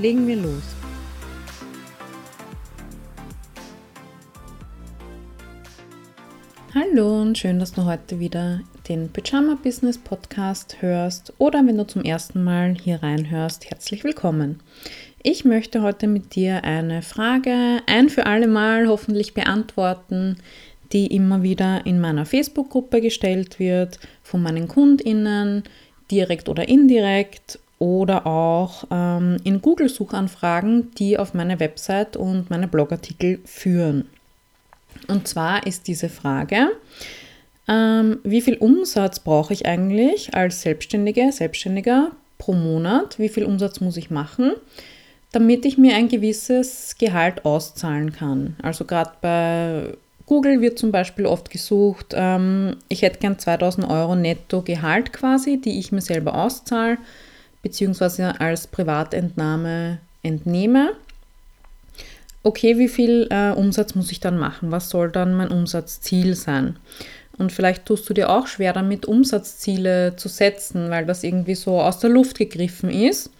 Legen wir los. Hallo und schön, dass du heute wieder den Pyjama Business Podcast hörst oder wenn du zum ersten Mal hier reinhörst, herzlich willkommen. Ich möchte heute mit dir eine Frage ein für alle Mal hoffentlich beantworten, die immer wieder in meiner Facebook-Gruppe gestellt wird von meinen KundInnen, direkt oder indirekt oder auch ähm, in Google-Suchanfragen, die auf meine Website und meine Blogartikel führen. Und zwar ist diese Frage, ähm, wie viel Umsatz brauche ich eigentlich als Selbstständige, Selbstständiger pro Monat? Wie viel Umsatz muss ich machen, damit ich mir ein gewisses Gehalt auszahlen kann? Also gerade bei Google wird zum Beispiel oft gesucht, ähm, ich hätte gern 2000 Euro netto Gehalt quasi, die ich mir selber auszahle, beziehungsweise als Privatentnahme entnehme. Okay, wie viel äh, Umsatz muss ich dann machen? Was soll dann mein Umsatzziel sein? Und vielleicht tust du dir auch schwer damit, Umsatzziele zu setzen, weil das irgendwie so aus der Luft gegriffen ist.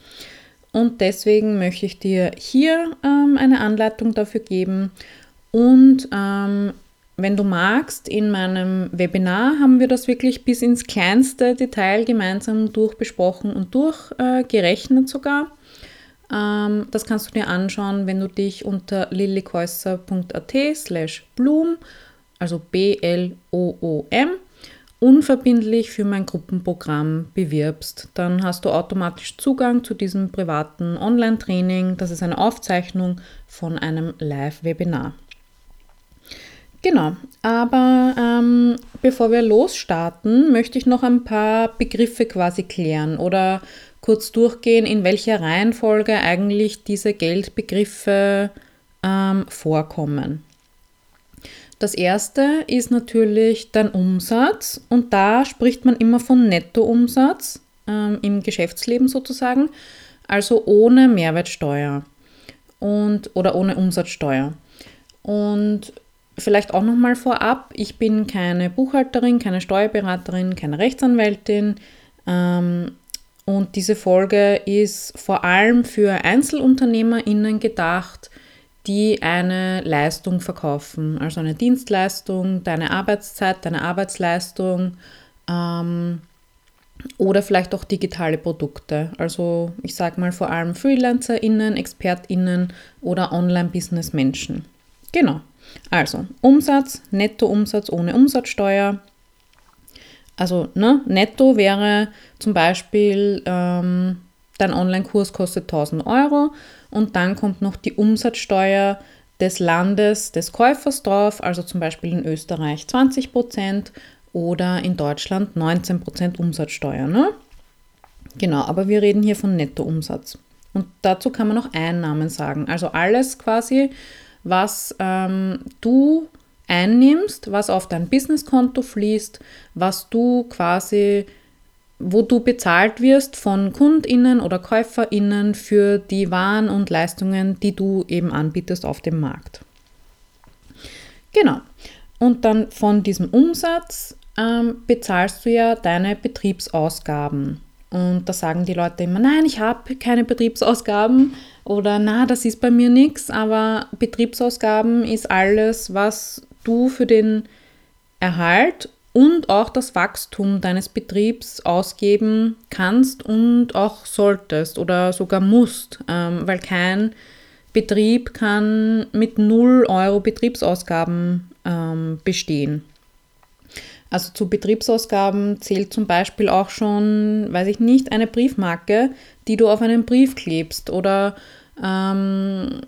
Und deswegen möchte ich dir hier ähm, eine Anleitung dafür geben und ähm, wenn du magst, in meinem Webinar haben wir das wirklich bis ins kleinste Detail gemeinsam durchbesprochen und durchgerechnet äh, sogar. Ähm, das kannst du dir anschauen, wenn du dich unter lillikäusser.at slash bloom, also B-L-O-O-M, unverbindlich für mein Gruppenprogramm bewirbst. Dann hast du automatisch Zugang zu diesem privaten Online-Training. Das ist eine Aufzeichnung von einem Live-Webinar. Genau, aber ähm, bevor wir losstarten, möchte ich noch ein paar Begriffe quasi klären oder kurz durchgehen, in welcher Reihenfolge eigentlich diese Geldbegriffe ähm, vorkommen. Das erste ist natürlich dein Umsatz und da spricht man immer von Nettoumsatz ähm, im Geschäftsleben sozusagen, also ohne Mehrwertsteuer und, oder ohne Umsatzsteuer. Und Vielleicht auch nochmal vorab, ich bin keine Buchhalterin, keine Steuerberaterin, keine Rechtsanwältin. Ähm, und diese Folge ist vor allem für EinzelunternehmerInnen gedacht, die eine Leistung verkaufen, also eine Dienstleistung, deine Arbeitszeit, deine Arbeitsleistung ähm, oder vielleicht auch digitale Produkte. Also ich sage mal vor allem FreelancerInnen, ExpertInnen oder Online-Business-Menschen. Genau. Also Umsatz, Nettoumsatz ohne Umsatzsteuer. Also ne, netto wäre zum Beispiel, ähm, dein Online-Kurs kostet 1000 Euro und dann kommt noch die Umsatzsteuer des Landes des Käufers drauf, also zum Beispiel in Österreich 20% oder in Deutschland 19% Umsatzsteuer. Ne? Genau, aber wir reden hier von Nettoumsatz. Und dazu kann man noch Einnahmen sagen. Also alles quasi, was ähm, du einnimmst, was auf dein Businesskonto fließt, was du quasi, wo du bezahlt wirst von KundInnen oder KäuferInnen für die Waren und Leistungen, die du eben anbietest auf dem Markt. Genau. Und dann von diesem Umsatz ähm, bezahlst du ja deine Betriebsausgaben. Und da sagen die Leute immer, nein, ich habe keine Betriebsausgaben oder na, das ist bei mir nichts, aber Betriebsausgaben ist alles, was du für den Erhalt und auch das Wachstum deines Betriebs ausgeben kannst und auch solltest oder sogar musst, ähm, weil kein Betrieb kann mit 0 Euro Betriebsausgaben ähm, bestehen. Also zu Betriebsausgaben zählt zum Beispiel auch schon, weiß ich nicht, eine Briefmarke, die du auf einen Brief klebst oder ähm,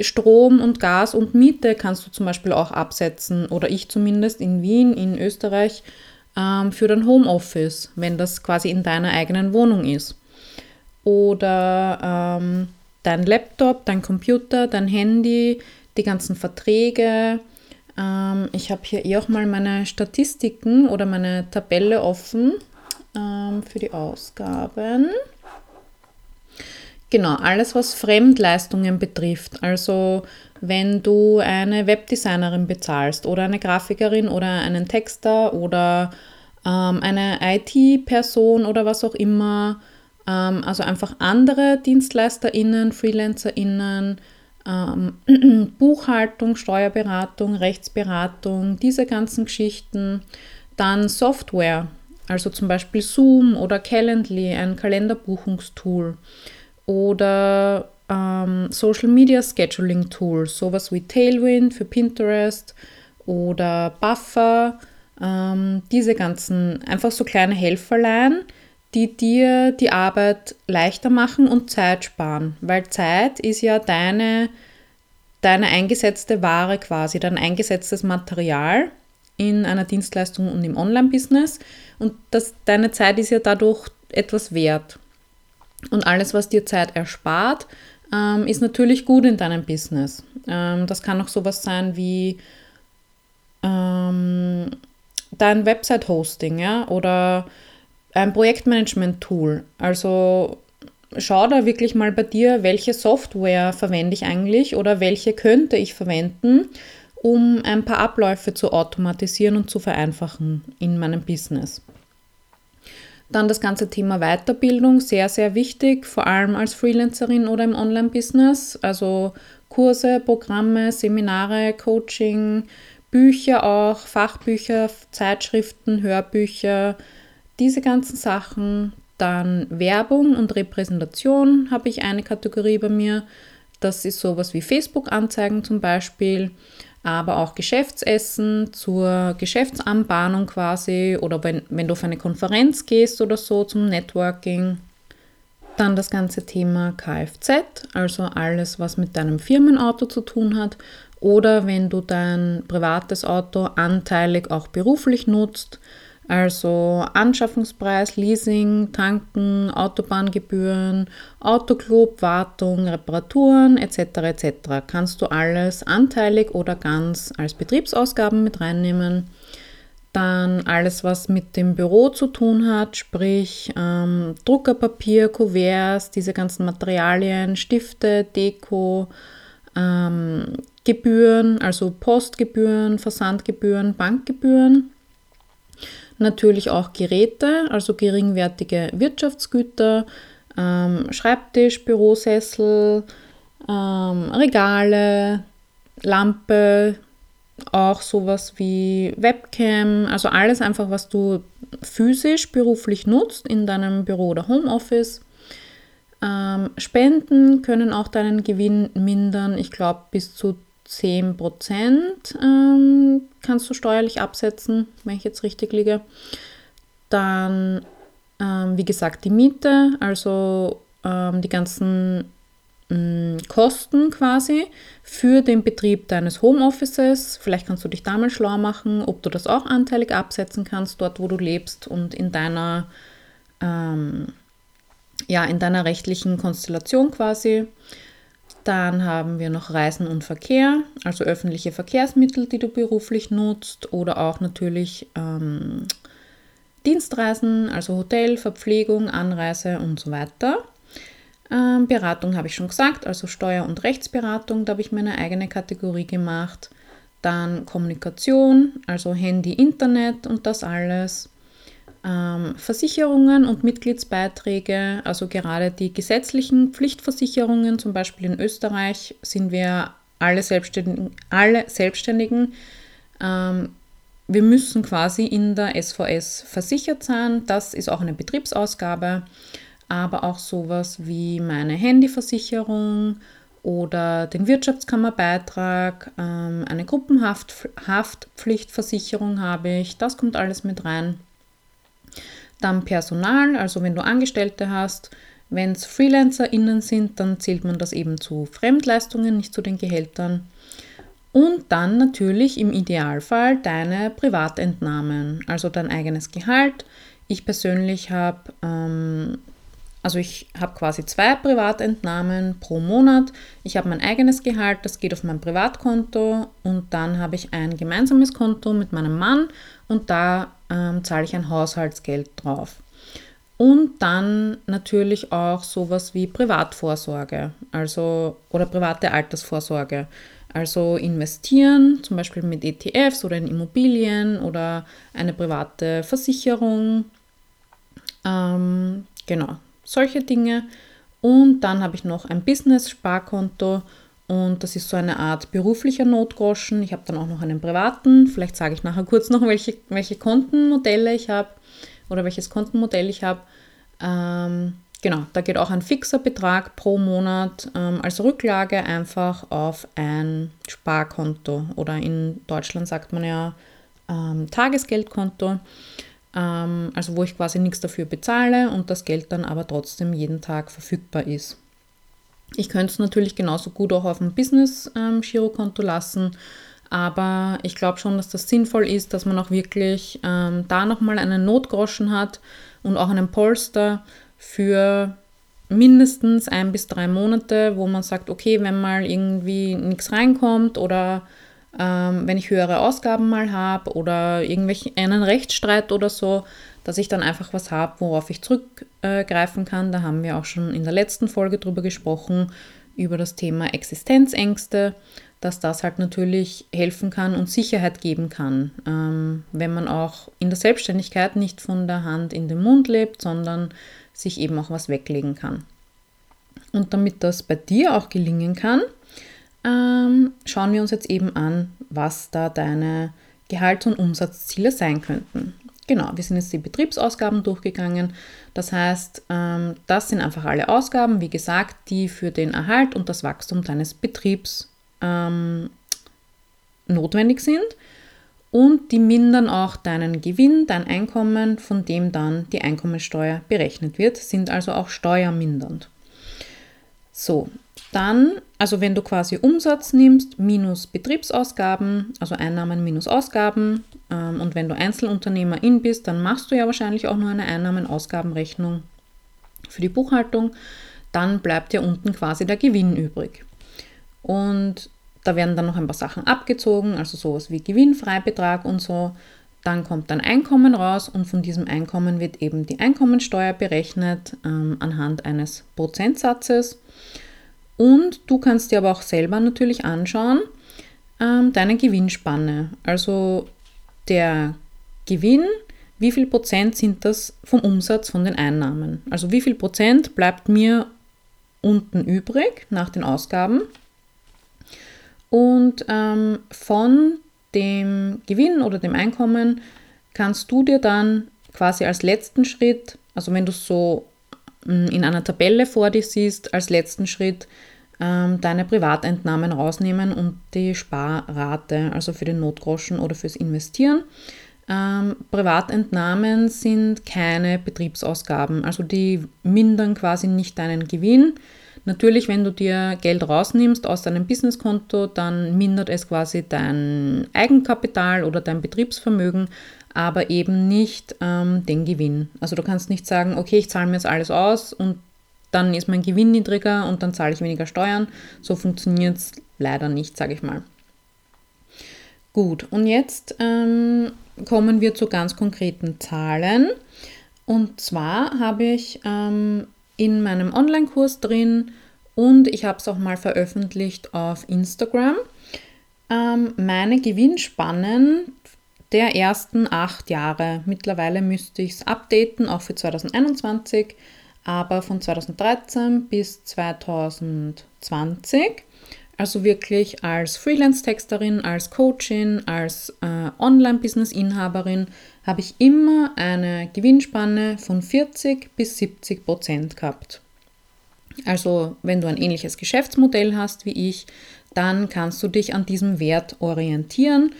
Strom und Gas und Miete kannst du zum Beispiel auch absetzen oder ich zumindest in Wien, in Österreich ähm, für dein Homeoffice, wenn das quasi in deiner eigenen Wohnung ist. Oder ähm, dein Laptop, dein Computer, dein Handy, die ganzen Verträge. Ähm, ich habe hier eh auch mal meine Statistiken oder meine Tabelle offen ähm, für die Ausgaben. Genau, alles was Fremdleistungen betrifft. Also wenn du eine Webdesignerin bezahlst oder eine Grafikerin oder einen Texter oder ähm, eine IT-Person oder was auch immer. Ähm, also einfach andere DienstleisterInnen, FreelancerInnen, ähm, Buchhaltung, Steuerberatung, Rechtsberatung, diese ganzen Geschichten. Dann Software, also zum Beispiel Zoom oder Calendly, ein Kalenderbuchungstool. Oder ähm, Social Media Scheduling Tools, sowas wie Tailwind für Pinterest oder Buffer, ähm, diese ganzen einfach so kleine Helferlein, die dir die Arbeit leichter machen und Zeit sparen, weil Zeit ist ja deine, deine eingesetzte Ware quasi, dein eingesetztes Material in einer Dienstleistung und im Online-Business und das, deine Zeit ist ja dadurch etwas wert. Und alles, was dir Zeit erspart, ähm, ist natürlich gut in deinem Business. Ähm, das kann auch sowas sein wie ähm, dein Website-Hosting ja, oder ein Projektmanagement-Tool. Also schau da wirklich mal bei dir, welche Software verwende ich eigentlich oder welche könnte ich verwenden, um ein paar Abläufe zu automatisieren und zu vereinfachen in meinem Business. Dann das ganze Thema Weiterbildung, sehr, sehr wichtig, vor allem als Freelancerin oder im Online-Business. Also Kurse, Programme, Seminare, Coaching, Bücher auch, Fachbücher, Zeitschriften, Hörbücher, diese ganzen Sachen. Dann Werbung und Repräsentation habe ich eine Kategorie bei mir. Das ist sowas wie Facebook-Anzeigen zum Beispiel aber auch Geschäftsessen zur Geschäftsanbahnung quasi oder wenn, wenn du auf eine Konferenz gehst oder so zum Networking. Dann das ganze Thema Kfz, also alles, was mit deinem Firmenauto zu tun hat oder wenn du dein privates Auto anteilig auch beruflich nutzt, also Anschaffungspreis, Leasing, Tanken, Autobahngebühren, Autoclub, Wartung, Reparaturen etc. etc. kannst du alles anteilig oder ganz als Betriebsausgaben mit reinnehmen. Dann alles, was mit dem Büro zu tun hat, sprich ähm, Druckerpapier, Kuverts, diese ganzen Materialien, Stifte, Deko, ähm, Gebühren, also Postgebühren, Versandgebühren, Bankgebühren Natürlich auch Geräte, also geringwertige Wirtschaftsgüter, ähm, Schreibtisch, Bürosessel, ähm, Regale, Lampe, auch sowas wie Webcam, also alles einfach, was du physisch beruflich nutzt in deinem Büro oder Homeoffice. Ähm, Spenden können auch deinen Gewinn mindern, ich glaube bis zu 10% ähm, kannst du steuerlich absetzen, wenn ich jetzt richtig liege. Dann, ähm, wie gesagt, die Miete, also ähm, die ganzen mm, Kosten quasi für den Betrieb deines Homeoffices. Vielleicht kannst du dich da mal schlau machen, ob du das auch anteilig absetzen kannst, dort wo du lebst und in deiner, ähm, ja, in deiner rechtlichen Konstellation quasi. Dann haben wir noch Reisen und Verkehr, also öffentliche Verkehrsmittel, die du beruflich nutzt oder auch natürlich ähm, Dienstreisen, also Hotel, Verpflegung, Anreise und so weiter. Ähm, Beratung habe ich schon gesagt, also Steuer- und Rechtsberatung, da habe ich mir eine eigene Kategorie gemacht. Dann Kommunikation, also Handy, Internet und das alles Versicherungen und Mitgliedsbeiträge, also gerade die gesetzlichen Pflichtversicherungen, zum Beispiel in Österreich sind wir alle Selbstständigen, alle Selbstständigen ähm, wir müssen quasi in der SVS versichert sein. Das ist auch eine Betriebsausgabe, aber auch sowas wie meine Handyversicherung oder den Wirtschaftskammerbeitrag, ähm, eine Gruppenhaftpflichtversicherung habe ich. Das kommt alles mit rein. Dann Personal, also wenn du Angestellte hast. Wenn es FreelancerInnen sind, dann zählt man das eben zu Fremdleistungen, nicht zu den Gehältern. Und dann natürlich im Idealfall deine Privatentnahmen, also dein eigenes Gehalt. Ich persönlich habe ähm, also ich habe quasi zwei Privatentnahmen pro Monat. Ich habe mein eigenes Gehalt, das geht auf mein Privatkonto und dann habe ich ein gemeinsames Konto mit meinem Mann und da ähm, zahle ich ein Haushaltsgeld drauf. Und dann natürlich auch sowas wie Privatvorsorge, also oder private Altersvorsorge. Also investieren, zum Beispiel mit ETFs oder in Immobilien oder eine private Versicherung. Ähm, genau, solche Dinge. Und dann habe ich noch ein Business-Sparkonto und das ist so eine Art beruflicher Notgroschen. Ich habe dann auch noch einen privaten. Vielleicht sage ich nachher kurz noch, welche, welche Kontenmodelle ich habe oder welches Kontenmodell ich habe. Ähm, genau, da geht auch ein fixer Betrag pro Monat ähm, als Rücklage einfach auf ein Sparkonto oder in Deutschland sagt man ja ähm, Tagesgeldkonto ähm, also wo ich quasi nichts dafür bezahle und das Geld dann aber trotzdem jeden Tag verfügbar ist. Ich könnte es natürlich genauso gut auch auf dem Business-Girokonto ähm, lassen, aber ich glaube schon, dass das sinnvoll ist, dass man auch wirklich ähm, da nochmal einen Notgroschen hat und auch einen Polster für mindestens ein bis drei Monate, wo man sagt, okay, wenn mal irgendwie nichts reinkommt oder ähm, wenn ich höhere Ausgaben mal habe oder irgendwelchen einen Rechtsstreit oder so, dass ich dann einfach was habe, worauf ich zurückgreifen kann. Da haben wir auch schon in der letzten Folge drüber gesprochen, über das Thema Existenzängste, dass das halt natürlich helfen kann und Sicherheit geben kann, ähm, wenn man auch in der Selbstständigkeit nicht von der Hand in den Mund lebt, sondern sich eben auch was weglegen kann. Und damit das bei dir auch gelingen kann, ähm, schauen wir uns jetzt eben an, was da deine Gehalts- und Umsatzziele sein könnten. Genau, wir sind jetzt die Betriebsausgaben durchgegangen. Das heißt, ähm, das sind einfach alle Ausgaben, wie gesagt, die für den Erhalt und das Wachstum deines Betriebs ähm, notwendig sind. Und die mindern auch deinen Gewinn, dein Einkommen, von dem dann die Einkommensteuer berechnet wird, sind also auch steuermindernd. So, dann, also wenn du quasi Umsatz nimmst minus Betriebsausgaben, also Einnahmen minus Ausgaben, ähm, und wenn du Einzelunternehmerin bist, dann machst du ja wahrscheinlich auch nur eine Einnahmen-Ausgabenrechnung für die Buchhaltung, dann bleibt ja unten quasi der Gewinn übrig. Und da werden dann noch ein paar Sachen abgezogen, also sowas wie Gewinnfreibetrag und so. Dann kommt ein Einkommen raus und von diesem Einkommen wird eben die Einkommensteuer berechnet ähm, anhand eines Prozentsatzes. Und du kannst dir aber auch selber natürlich anschauen, ähm, deine Gewinnspanne. Also der Gewinn, wie viel Prozent sind das vom Umsatz von den Einnahmen? Also wie viel Prozent bleibt mir unten übrig nach den Ausgaben? Und ähm, von dem Gewinn oder dem Einkommen kannst du dir dann quasi als letzten Schritt, also wenn du so mm, in einer Tabelle vor dir siehst, als letzten Schritt ähm, deine Privatentnahmen rausnehmen und die Sparrate, also für den Notgroschen oder fürs Investieren. Ähm, Privatentnahmen sind keine Betriebsausgaben, also die mindern quasi nicht deinen Gewinn. Natürlich, wenn du dir Geld rausnimmst aus deinem Businesskonto, dann mindert es quasi dein Eigenkapital oder dein Betriebsvermögen, aber eben nicht ähm, den Gewinn. Also du kannst nicht sagen, okay, ich zahle mir jetzt alles aus und dann ist mein Gewinn niedriger und dann zahle ich weniger Steuern. So funktioniert es leider nicht, sage ich mal. Gut, und jetzt ähm, kommen wir zu ganz konkreten Zahlen. Und zwar habe ich ähm, in meinem Online-Kurs drin und ich habe es auch mal veröffentlicht auf Instagram ähm, meine Gewinnspannen der ersten acht Jahre. Mittlerweile müsste ich es updaten, auch für 2021 aber von 2013 bis 2020, also wirklich als Freelance-Texterin, als Coachin, als äh, Online-Business-Inhaberin, habe ich immer eine Gewinnspanne von 40 bis 70 Prozent gehabt. Also wenn du ein ähnliches Geschäftsmodell hast wie ich, dann kannst du dich an diesem Wert orientieren.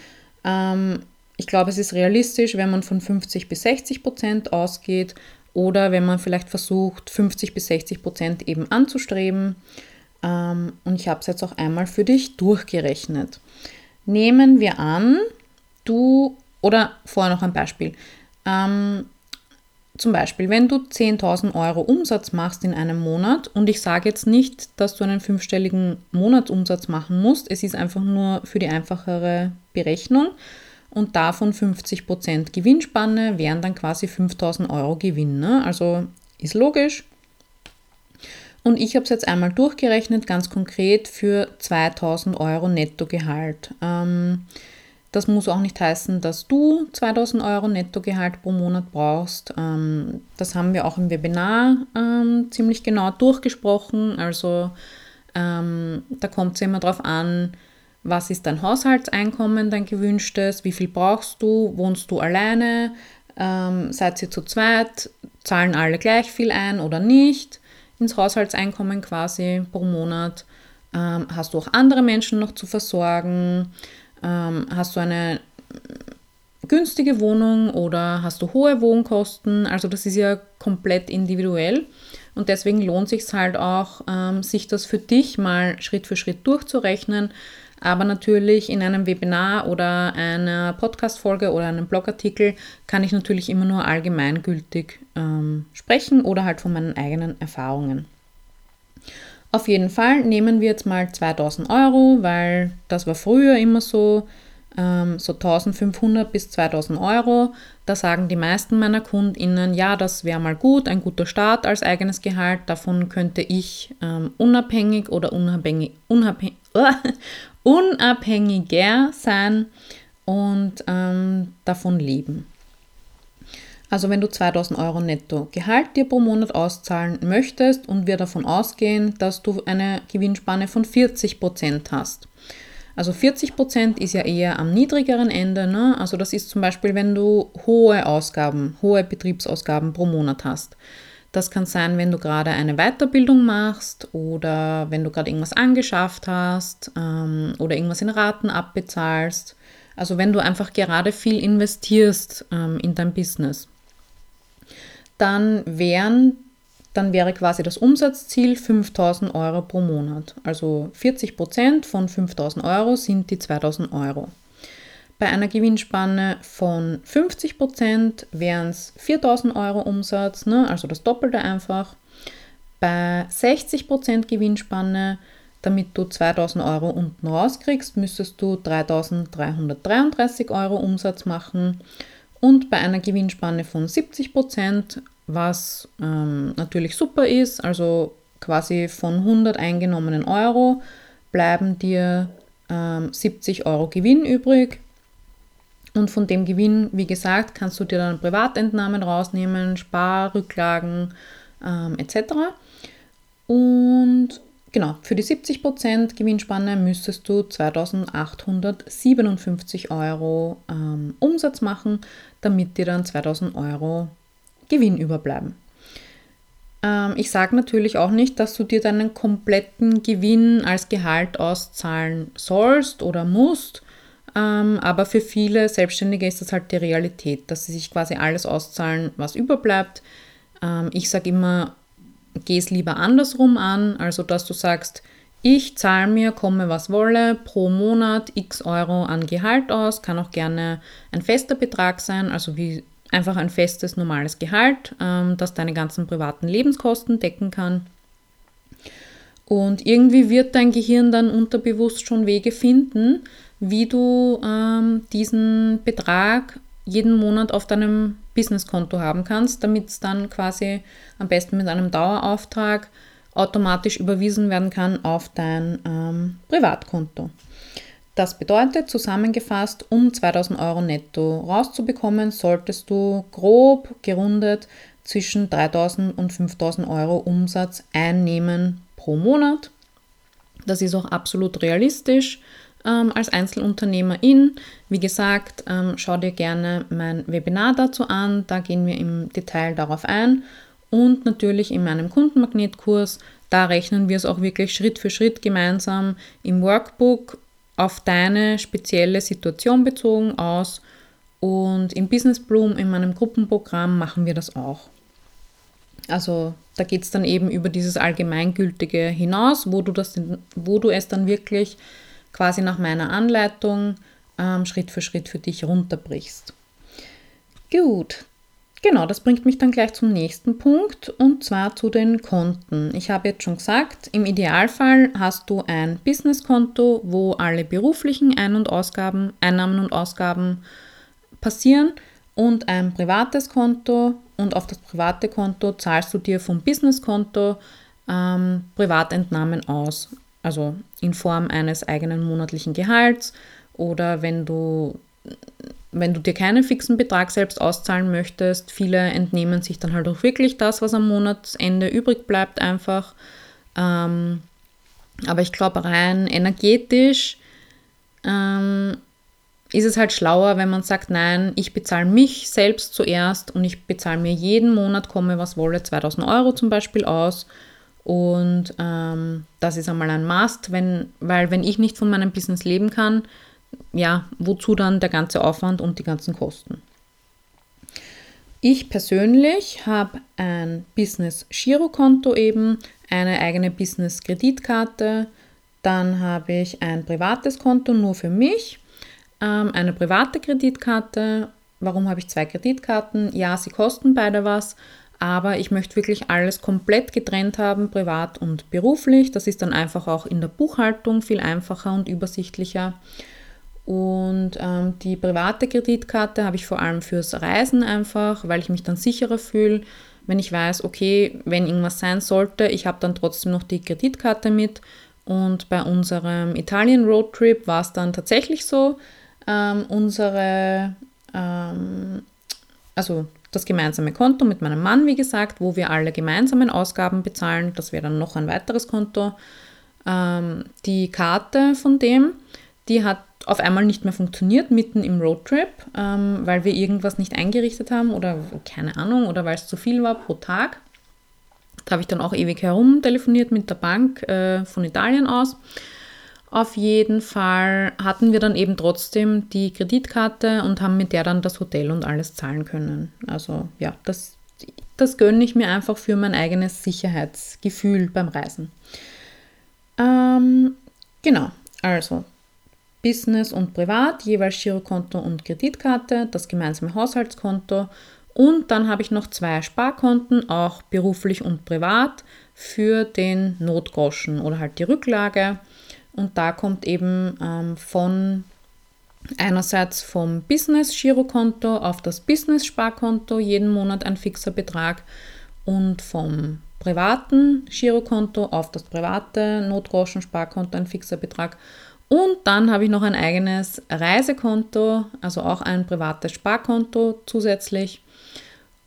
Ähm, ich glaube, es ist realistisch, wenn man von 50 bis 60 Prozent ausgeht oder wenn man vielleicht versucht, 50 bis 60 Prozent eben anzustreben. Ähm, und ich habe es jetzt auch einmal für dich durchgerechnet. Nehmen wir an, du, oder vorher noch ein Beispiel. Ähm, zum Beispiel, wenn du 10.000 Euro Umsatz machst in einem Monat, und ich sage jetzt nicht, dass du einen fünfstelligen Monatsumsatz machen musst, es ist einfach nur für die einfachere Berechnung und davon 50% Gewinnspanne wären dann quasi 5.000 Euro Gewinn. Ne? Also ist logisch. Und ich habe es jetzt einmal durchgerechnet, ganz konkret für 2000 Euro Nettogehalt. Ähm, das muss auch nicht heißen, dass du 2000 Euro Nettogehalt pro Monat brauchst. Ähm, das haben wir auch im Webinar ähm, ziemlich genau durchgesprochen. Also ähm, da kommt es immer darauf an, was ist dein Haushaltseinkommen, dein gewünschtes, wie viel brauchst du, wohnst du alleine, ähm, seid ihr zu zweit, zahlen alle gleich viel ein oder nicht ins Haushaltseinkommen quasi pro Monat. Ähm, hast du auch andere Menschen noch zu versorgen? Ähm, hast du eine günstige Wohnung oder hast du hohe Wohnkosten? Also das ist ja komplett individuell und deswegen lohnt sich halt auch, ähm, sich das für dich mal Schritt für Schritt durchzurechnen. Aber natürlich in einem Webinar oder einer Podcast-Folge oder einem Blogartikel kann ich natürlich immer nur allgemeingültig ähm, sprechen oder halt von meinen eigenen Erfahrungen. Auf jeden Fall nehmen wir jetzt mal 2000 Euro, weil das war früher immer so, ähm, so 1500 bis 2000 Euro. Da sagen die meisten meiner KundInnen, ja, das wäre mal gut, ein guter Start als eigenes Gehalt. Davon könnte ich ähm, unabhängig oder unabhängig, unabhängig, unabhängiger sein und ähm, davon leben. Also wenn du 2000 Euro netto Gehalt dir pro Monat auszahlen möchtest und wir davon ausgehen, dass du eine Gewinnspanne von 40% hast. Also 40% ist ja eher am niedrigeren Ende. Ne? Also das ist zum Beispiel, wenn du hohe Ausgaben, hohe Betriebsausgaben pro Monat hast. Das kann sein, wenn du gerade eine Weiterbildung machst oder wenn du gerade irgendwas angeschafft hast ähm, oder irgendwas in Raten abbezahlst. Also wenn du einfach gerade viel investierst ähm, in dein Business dann wären dann wäre quasi das Umsatzziel 5000 Euro pro Monat. Also 40 Prozent von 5000 Euro sind die 2000 Euro. Bei einer Gewinnspanne von 50 Prozent wären es 4000 Euro Umsatz, ne? also das Doppelte einfach. Bei 60 Prozent Gewinnspanne, damit du 2000 Euro unten rauskriegst, müsstest du 3333 Euro Umsatz machen. Und bei einer Gewinnspanne von 70 Prozent, was ähm, natürlich super ist, also quasi von 100 eingenommenen Euro bleiben dir ähm, 70 Euro Gewinn übrig. Und von dem Gewinn, wie gesagt, kannst du dir dann Privatentnahmen rausnehmen, Sparrücklagen ähm, etc. Und Genau, für die 70% Gewinnspanne müsstest du 2857 Euro ähm, Umsatz machen, damit dir dann 2000 Euro Gewinn überbleiben. Ähm, ich sage natürlich auch nicht, dass du dir deinen kompletten Gewinn als Gehalt auszahlen sollst oder musst, aber für viele Selbstständige ist das halt die Realität, dass sie sich quasi alles auszahlen, was überbleibt. Ähm, ich sage immer, geh es lieber andersrum an, also dass du sagst, ich zahle mir, komme was wolle, pro Monat x Euro an Gehalt aus, kann auch gerne ein fester Betrag sein, also wie einfach ein festes, normales Gehalt, ähm, das deine ganzen privaten Lebenskosten decken kann. Und irgendwie wird dein Gehirn dann unterbewusst schon Wege finden, wie du ähm, diesen Betrag jeden Monat auf deinem Businesskonto haben kannst, damit es dann quasi am besten mit einem Dauerauftrag automatisch überwiesen werden kann auf dein ähm, Privatkonto. Das bedeutet, zusammengefasst, um 2000 Euro netto rauszubekommen, solltest du grob gerundet zwischen 3000 und 5000 Euro Umsatz einnehmen pro Monat. Das ist auch absolut realistisch ähm, als Einzelunternehmerin. Wie gesagt, ähm, schau dir gerne mein Webinar dazu an, da gehen wir im Detail darauf ein. Und natürlich in meinem Kundenmagnetkurs, da rechnen wir es auch wirklich Schritt für Schritt gemeinsam im Workbook auf deine spezielle Situation bezogen aus. Und im Business Bloom, in meinem Gruppenprogramm, machen wir das auch. Also da geht es dann eben über dieses Allgemeingültige hinaus, wo du, das, wo du es dann wirklich quasi nach meiner Anleitung ähm, Schritt für Schritt für dich runterbrichst. Gut, Genau, das bringt mich dann gleich zum nächsten Punkt und zwar zu den Konten. Ich habe jetzt schon gesagt, im Idealfall hast du ein Businesskonto, wo alle beruflichen Ein- und Ausgaben, Einnahmen und Ausgaben passieren und ein privates Konto und auf das private Konto zahlst du dir vom Businesskonto ähm, Privatentnahmen aus. Also in Form eines eigenen monatlichen Gehalts oder wenn du wenn du dir keinen fixen Betrag selbst auszahlen möchtest, viele entnehmen sich dann halt auch wirklich das, was am Monatsende übrig bleibt, einfach. Ähm, aber ich glaube, rein energetisch ähm, ist es halt schlauer, wenn man sagt, nein, ich bezahle mich selbst zuerst und ich bezahle mir jeden Monat, komme was wolle, 2000 Euro zum Beispiel aus. Und ähm, das ist einmal ein Must, wenn, weil wenn ich nicht von meinem Business leben kann, ja, wozu dann der ganze Aufwand und die ganzen Kosten? Ich persönlich habe ein Business-Girokonto eben, eine eigene Business-Kreditkarte, dann habe ich ein privates Konto nur für mich, ähm, eine private Kreditkarte. Warum habe ich zwei Kreditkarten? Ja, sie kosten beide was, aber ich möchte wirklich alles komplett getrennt haben, privat und beruflich. Das ist dann einfach auch in der Buchhaltung viel einfacher und übersichtlicher. Und ähm, die private Kreditkarte habe ich vor allem fürs Reisen einfach, weil ich mich dann sicherer fühle, wenn ich weiß, okay, wenn irgendwas sein sollte, ich habe dann trotzdem noch die Kreditkarte mit. Und bei unserem Italien-Roadtrip war es dann tatsächlich so, ähm, unsere, ähm, also das gemeinsame Konto mit meinem Mann, wie gesagt, wo wir alle gemeinsamen Ausgaben bezahlen, das wäre dann noch ein weiteres Konto. Ähm, die Karte von dem, die hat auf einmal nicht mehr funktioniert, mitten im Roadtrip, ähm, weil wir irgendwas nicht eingerichtet haben oder keine Ahnung, oder weil es zu viel war pro Tag. Da habe ich dann auch ewig herum telefoniert mit der Bank äh, von Italien aus. Auf jeden Fall hatten wir dann eben trotzdem die Kreditkarte und haben mit der dann das Hotel und alles zahlen können. Also ja, das, das gönne ich mir einfach für mein eigenes Sicherheitsgefühl beim Reisen. Ähm, genau, also Business und Privat, jeweils Girokonto und Kreditkarte, das gemeinsame Haushaltskonto und dann habe ich noch zwei Sparkonten, auch beruflich und privat, für den Notgroschen oder halt die Rücklage. Und da kommt eben ähm, von einerseits vom Business-Girokonto auf das Business-Sparkonto jeden Monat ein fixer Betrag und vom privaten Girokonto auf das private Notgroschen-Sparkonto ein fixer Betrag. Und dann habe ich noch ein eigenes Reisekonto, also auch ein privates Sparkonto zusätzlich.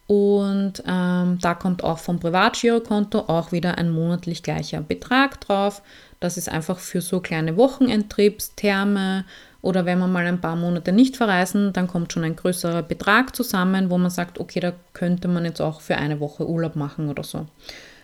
Und ähm, da kommt auch vom Privatgirokonto auch wieder ein monatlich gleicher Betrag drauf. Das ist einfach für so kleine Wochenendtrips, Therme oder wenn man mal ein paar Monate nicht verreisen, dann kommt schon ein größerer Betrag zusammen, wo man sagt, okay, da könnte man jetzt auch für eine Woche Urlaub machen oder so.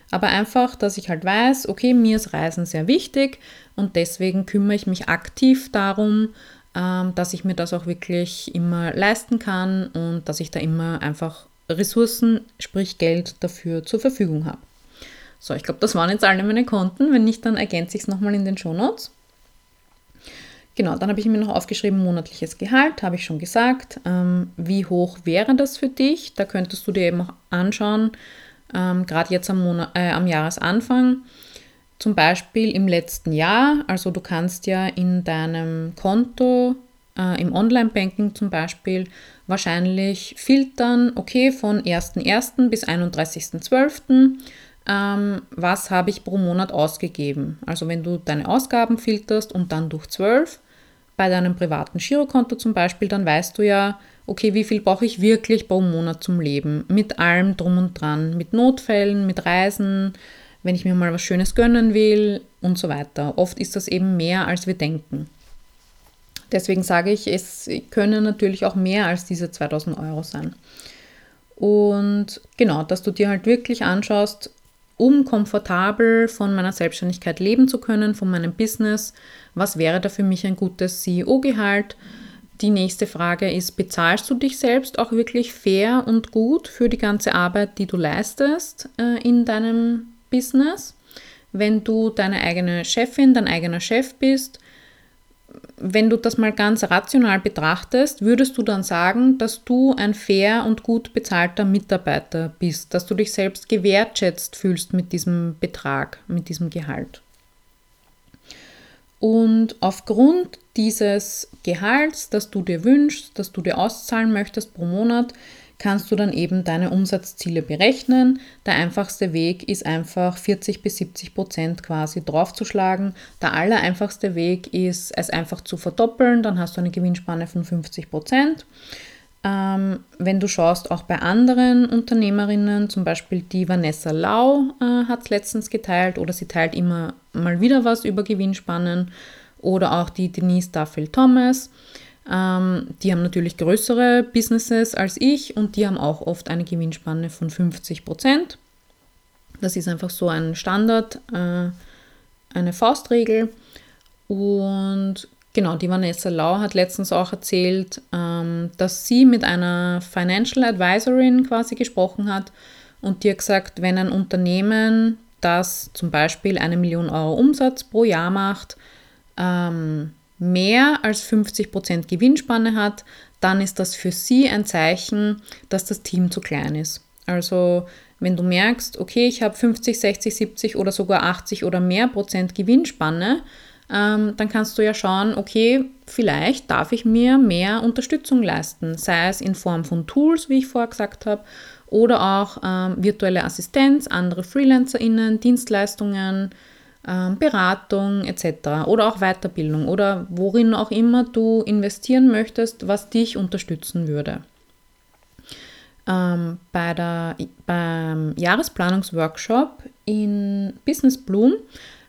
Aber einfach, dass ich halt weiß, okay, mir ist Reisen sehr wichtig und deswegen kümmere ich mich aktiv darum, ähm, dass ich mir das auch wirklich immer leisten kann und dass ich da immer einfach Ressourcen, sprich Geld dafür zur Verfügung habe. So, ich glaube, das waren jetzt alle meine Konten. Wenn nicht, dann ergänze ich es nochmal in den Show Notes. Genau, dann habe ich mir noch aufgeschrieben, monatliches Gehalt, habe ich schon gesagt. Ähm, wie hoch wäre das für dich? Da könntest du dir eben auch anschauen, ähm, gerade jetzt am, Monat, äh, am Jahresanfang. Zum Beispiel im letzten Jahr, also du kannst ja in deinem Konto, äh, im Online-Banking zum Beispiel, wahrscheinlich filtern, okay, von 1.1. bis 31.12. Ähm, was habe ich pro Monat ausgegeben. Also wenn du deine Ausgaben filterst und dann durch 12, bei deinem privaten Girokonto zum Beispiel, dann weißt du ja, okay, wie viel brauche ich wirklich pro Monat zum Leben? Mit allem drum und dran, mit Notfällen, mit Reisen, wenn ich mir mal was Schönes gönnen will und so weiter. Oft ist das eben mehr, als wir denken. Deswegen sage ich, es können natürlich auch mehr als diese 2000 Euro sein. Und genau, dass du dir halt wirklich anschaust, um komfortabel von meiner Selbstständigkeit leben zu können, von meinem Business, was wäre da für mich ein gutes CEO-Gehalt? Die nächste Frage ist, bezahlst du dich selbst auch wirklich fair und gut für die ganze Arbeit, die du leistest äh, in deinem Business? Wenn du deine eigene Chefin, dein eigener Chef bist, wenn du das mal ganz rational betrachtest, würdest du dann sagen, dass du ein fair und gut bezahlter Mitarbeiter bist, dass du dich selbst gewertschätzt fühlst mit diesem Betrag, mit diesem Gehalt. Und aufgrund dieses Gehalts, das du dir wünschst, das du dir auszahlen möchtest pro Monat, kannst du dann eben deine Umsatzziele berechnen. Der einfachste Weg ist einfach 40 bis 70 Prozent quasi draufzuschlagen. Der allereinfachste Weg ist, es einfach zu verdoppeln, dann hast du eine Gewinnspanne von 50 Prozent. Ähm, wenn du schaust, auch bei anderen Unternehmerinnen, zum Beispiel die Vanessa Lau äh, hat es letztens geteilt oder sie teilt immer mal wieder was über Gewinnspannen oder auch die Denise Duffield Thomas. Ähm, die haben natürlich größere Businesses als ich und die haben auch oft eine Gewinnspanne von 50 Prozent. Das ist einfach so ein Standard, äh, eine Faustregel. Und genau, die Vanessa Lau hat letztens auch erzählt, ähm, dass sie mit einer Financial Advisorin quasi gesprochen hat und die hat gesagt, wenn ein Unternehmen, das zum Beispiel eine Million Euro Umsatz pro Jahr macht, ähm, mehr als 50% Gewinnspanne hat, dann ist das für sie ein Zeichen, dass das Team zu klein ist. Also wenn du merkst, okay, ich habe 50, 60, 70 oder sogar 80 oder mehr Prozent Gewinnspanne, ähm, dann kannst du ja schauen, okay, vielleicht darf ich mir mehr Unterstützung leisten, sei es in Form von Tools, wie ich vorher gesagt habe, oder auch ähm, virtuelle Assistenz, andere FreelancerInnen, Dienstleistungen, Beratung etc. oder auch Weiterbildung oder worin auch immer du investieren möchtest, was dich unterstützen würde. Ähm, bei der, beim Jahresplanungsworkshop in Business Bloom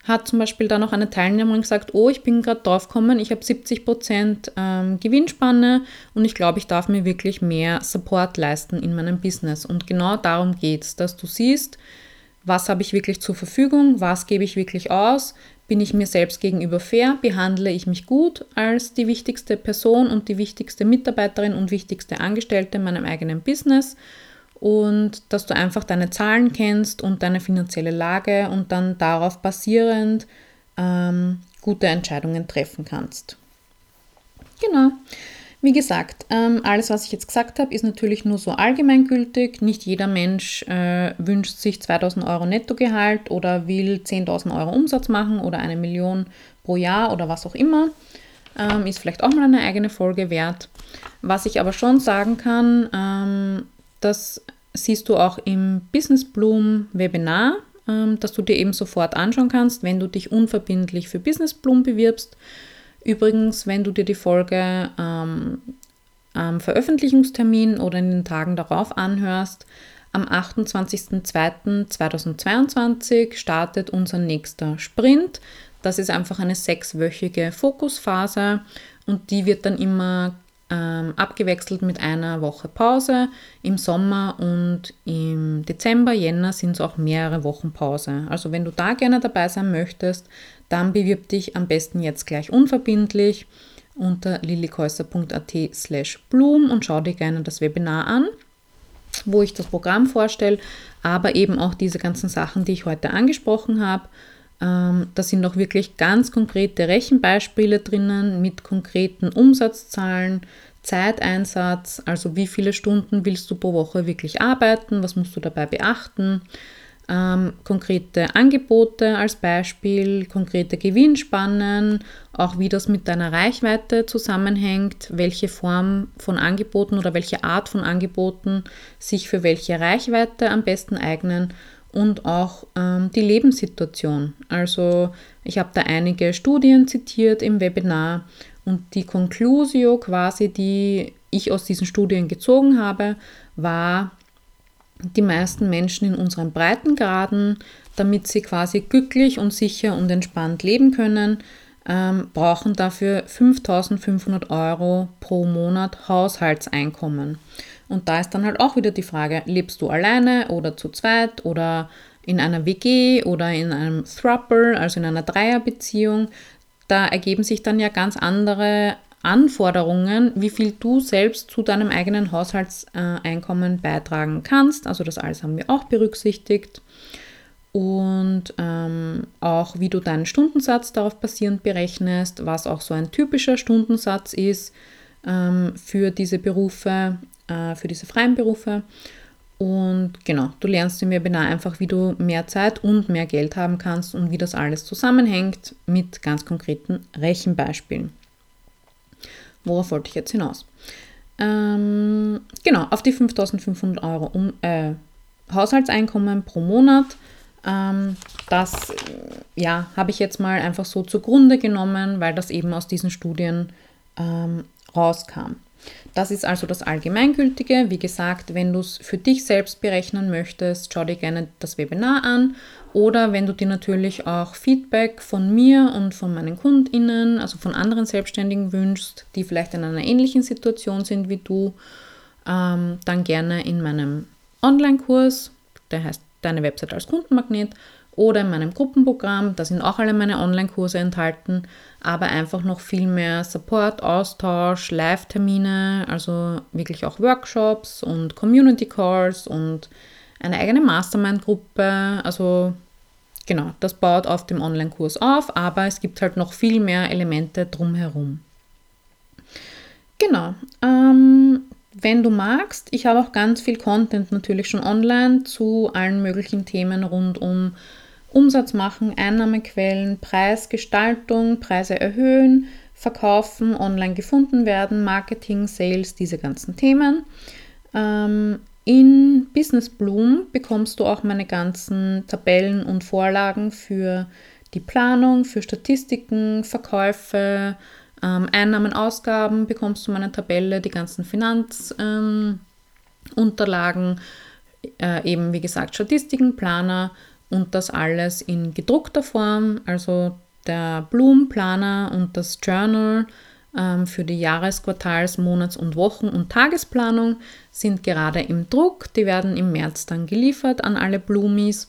hat zum Beispiel da noch eine Teilnehmerin gesagt, oh, ich bin gerade drauf gekommen, ich habe 70% ähm, Gewinnspanne und ich glaube, ich darf mir wirklich mehr Support leisten in meinem Business. Und genau darum geht es, dass du siehst, was habe ich wirklich zur Verfügung, was gebe ich wirklich aus, bin ich mir selbst gegenüber fair, behandle ich mich gut als die wichtigste Person und die wichtigste Mitarbeiterin und wichtigste Angestellte in meinem eigenen Business und dass du einfach deine Zahlen kennst und deine finanzielle Lage und dann darauf basierend ähm, gute Entscheidungen treffen kannst. Genau. Wie gesagt, ähm, alles, was ich jetzt gesagt habe, ist natürlich nur so allgemeingültig. Nicht jeder Mensch äh, wünscht sich 2000 Euro Nettogehalt oder will 10.000 Euro Umsatz machen oder eine Million pro Jahr oder was auch immer. Ähm, ist vielleicht auch mal eine eigene Folge wert. Was ich aber schon sagen kann, ähm, das siehst du auch im Business Bloom Webinar, dass du dir eben sofort anschauen kannst, wenn du dich unverbindlich für Business Bloom bewirbst Übrigens, wenn du dir die Folge ähm, am Veröffentlichungstermin oder in den Tagen darauf anhörst, am 28.02.2022 startet unser nächster Sprint. Das ist einfach eine sechswöchige Fokusphase und die wird dann immer ähm, abgewechselt mit einer Woche Pause. Im Sommer und im Dezember, Jänner sind es auch mehrere Wochen Pause. Also wenn du da gerne dabei sein möchtest, dann bewirb dich am besten jetzt gleich unverbindlich unter lillikäuser.at slash bloom und schau dir gerne das Webinar an, wo ich das Programm vorstelle, aber eben auch diese ganzen Sachen, die ich heute angesprochen habe. Ähm, da sind auch wirklich ganz konkrete Rechenbeispiele drinnen mit konkreten Umsatzzahlen, Zeiteinsatz, also wie viele Stunden willst du pro Woche wirklich arbeiten, was musst du dabei beachten, ähm, konkrete Angebote als Beispiel, konkrete Gewinnspannen, auch wie das mit deiner Reichweite zusammenhängt, welche Form von Angeboten oder welche Art von Angeboten sich für welche Reichweite am besten eignen und auch ähm, die Lebenssituation. Also ich habe da einige Studien zitiert im Webinar und die Conclusio quasi, die ich aus diesen Studien gezogen habe, war, die meisten Menschen in unseren Breitengraden, damit sie quasi glücklich und sicher und entspannt leben können, ähm, brauchen dafür 5500 Euro pro Monat Haushaltseinkommen. Und da ist dann halt auch wieder die Frage, lebst du alleine oder zu zweit oder in einer WG oder in einem Thruple, also in einer Dreierbeziehung. Da ergeben sich dann ja ganz andere Anforderungen, wie viel du selbst zu deinem eigenen Haushaltseinkommen beitragen kannst. Also das alles haben wir auch berücksichtigt. und ähm, auch wie du deinen Stundensatz darauf basierend berechnest, was auch so ein typischer Stundensatz ist ähm, für diese Berufe, äh, für diese freien Berufe. Und genau, du lernst im Webinar einfach, wie du mehr Zeit und mehr Geld haben kannst und wie das alles zusammenhängt mit ganz konkreten Rechenbeispielen. Worauf wollte ich jetzt hinaus? Ähm, genau, auf die 5500 Euro um, äh, Haushaltseinkommen pro Monat. Ähm, das ja, habe ich jetzt mal einfach so zugrunde genommen, weil das eben aus diesen Studien ähm, rauskam. Das ist also das Allgemeingültige. Wie gesagt, wenn du es für dich selbst berechnen möchtest, schau dir gerne das Webinar an. Oder wenn du dir natürlich auch Feedback von mir und von meinen KundInnen, also von anderen Selbstständigen wünschst, die vielleicht in einer ähnlichen Situation sind wie du, ähm, dann gerne in meinem Online-Kurs, der heißt Deine Website als Kundenmagnet, oder in meinem Gruppenprogramm. Da sind auch alle meine Online-Kurse enthalten, aber einfach noch viel mehr Support, Austausch, Live-Termine, also wirklich auch Workshops und Community Calls und eine eigene Mastermind-Gruppe. Also genau, das baut auf dem Online-Kurs auf, aber es gibt halt noch viel mehr Elemente drumherum. Genau. Ähm, wenn du magst, ich habe auch ganz viel Content natürlich schon online zu allen möglichen Themen rund um Umsatz machen, Einnahmequellen, Preisgestaltung, Preise erhöhen, verkaufen, online gefunden werden, Marketing, Sales, diese ganzen Themen. Ähm, in Business Bloom bekommst du auch meine ganzen Tabellen und Vorlagen für die Planung, für Statistiken, Verkäufe, ähm, Einnahmen, Ausgaben bekommst du meine Tabelle, die ganzen Finanzunterlagen, ähm, äh, eben wie gesagt Statistiken, Planer und das alles in gedruckter Form, also der Blumenplaner und das Journal ähm, für die Jahres-, Quartals-, Monats- und Wochen- und Tagesplanung sind gerade im Druck. Die werden im März dann geliefert an alle Blumis.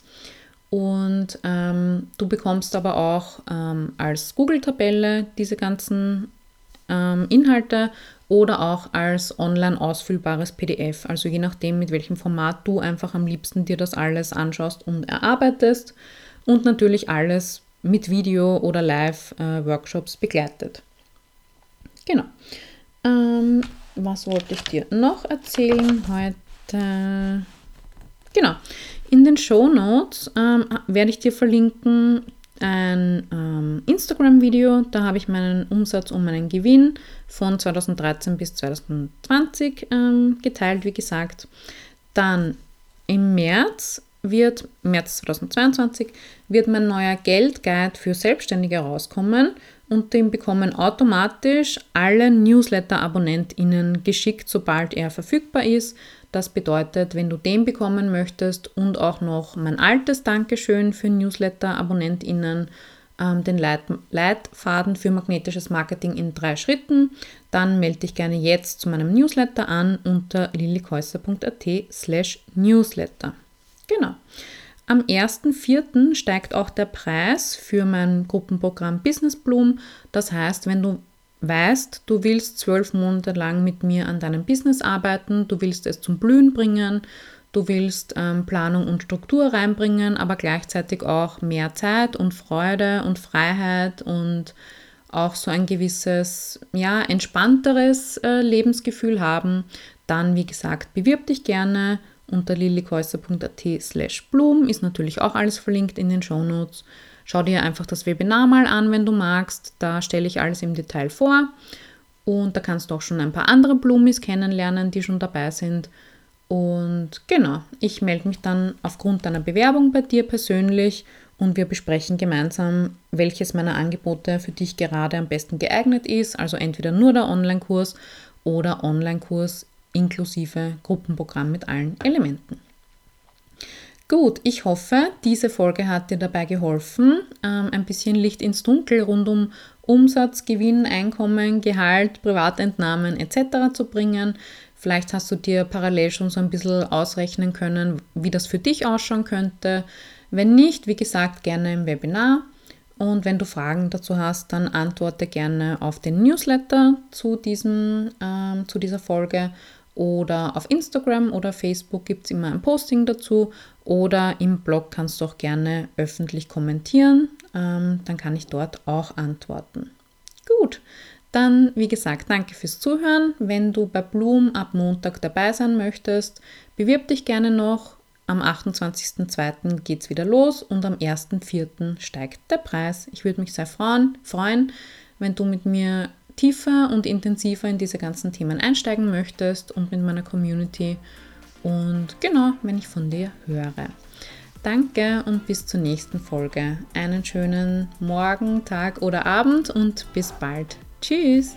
Und ähm, du bekommst aber auch ähm, als Google-Tabelle diese ganzen ähm, Inhalte oder auch als online ausfüllbares PDF. Also je nachdem, mit welchem Format du einfach am liebsten dir das alles anschaust und erarbeitest. Und natürlich alles mit Video oder Live-Workshops äh, begleitet. Genau. Ähm, was wollte ich dir noch erzählen heute? Genau. In den Show Notes ähm, werde ich dir verlinken ein ähm, Instagram-Video. Da habe ich meinen Umsatz und meinen Gewinn von 2013 bis 2020 ähm, geteilt, wie gesagt. Dann im März wird, März 2022, wird mein neuer Geldguide für Selbstständige rauskommen und den bekommen automatisch alle Newsletter-AbonnentInnen geschickt, sobald er verfügbar ist. Das bedeutet, wenn du den bekommen möchtest und auch noch mein altes Dankeschön für Newsletter-AbonnentInnen, ähm, den Leit Leitfaden für magnetisches Marketing in drei Schritten, dann melde dich gerne jetzt zu meinem Newsletter an unter lillikäuser.at slash newsletter. Genau. Am 1.4. steigt auch der Preis für mein Gruppenprogramm Business Bloom. Das heißt, wenn du weißt, du willst zwölf Monate lang mit mir an deinem Business arbeiten, du willst es zum Blühen bringen, du willst ähm, Planung und Struktur reinbringen, aber gleichzeitig auch mehr Zeit und Freude und Freiheit und auch so ein gewisses, ja, entspannteres äh, Lebensgefühl haben, dann, wie gesagt, bewirb dich gerne unter lillikäuser.at slash blum, ist natürlich auch alles verlinkt in den Show Notes. Schau dir einfach das Webinar mal an, wenn du magst. Da stelle ich alles im Detail vor. Und da kannst du auch schon ein paar andere Blumis kennenlernen, die schon dabei sind. Und genau, ich melde mich dann aufgrund deiner Bewerbung bei dir persönlich und wir besprechen gemeinsam, welches meiner Angebote für dich gerade am besten geeignet ist. Also entweder nur der Online-Kurs oder Online-Kurs inklusive Gruppenprogramm mit allen Elementen. Gut, ich hoffe, diese Folge hat dir dabei geholfen, ähm, ein bisschen Licht ins Dunkel rund um Umsatz, Gewinn, Einkommen, Gehalt, Privatentnahmen etc. zu bringen. Vielleicht hast du dir parallel schon so ein bisschen ausrechnen können, wie das für dich ausschauen könnte. Wenn nicht, wie gesagt, gerne im Webinar. Und wenn du Fragen dazu hast, dann antworte gerne auf den Newsletter zu, diesem, ähm, zu dieser Folge oder auf Instagram oder Facebook gibt es immer ein Posting dazu oder im Blog kannst du auch gerne öffentlich kommentieren. Ähm, dann kann ich dort auch antworten. Gut, dann wie gesagt, danke fürs Zuhören. Wenn du bei Bloom ab Montag dabei sein möchtest, bewirb dich gerne noch. Am 28.02. geht es wieder los und am 1.04. steigt der Preis. Ich würde mich sehr freuen, freuen, wenn du mit mir tiefer und intensiver in diese ganzen Themen einsteigen möchtest und mit meiner Community. Und genau, wenn ich von dir höre. Danke und bis zur nächsten Folge. Einen schönen Morgen, Tag oder Abend und bis bald. Tschüss!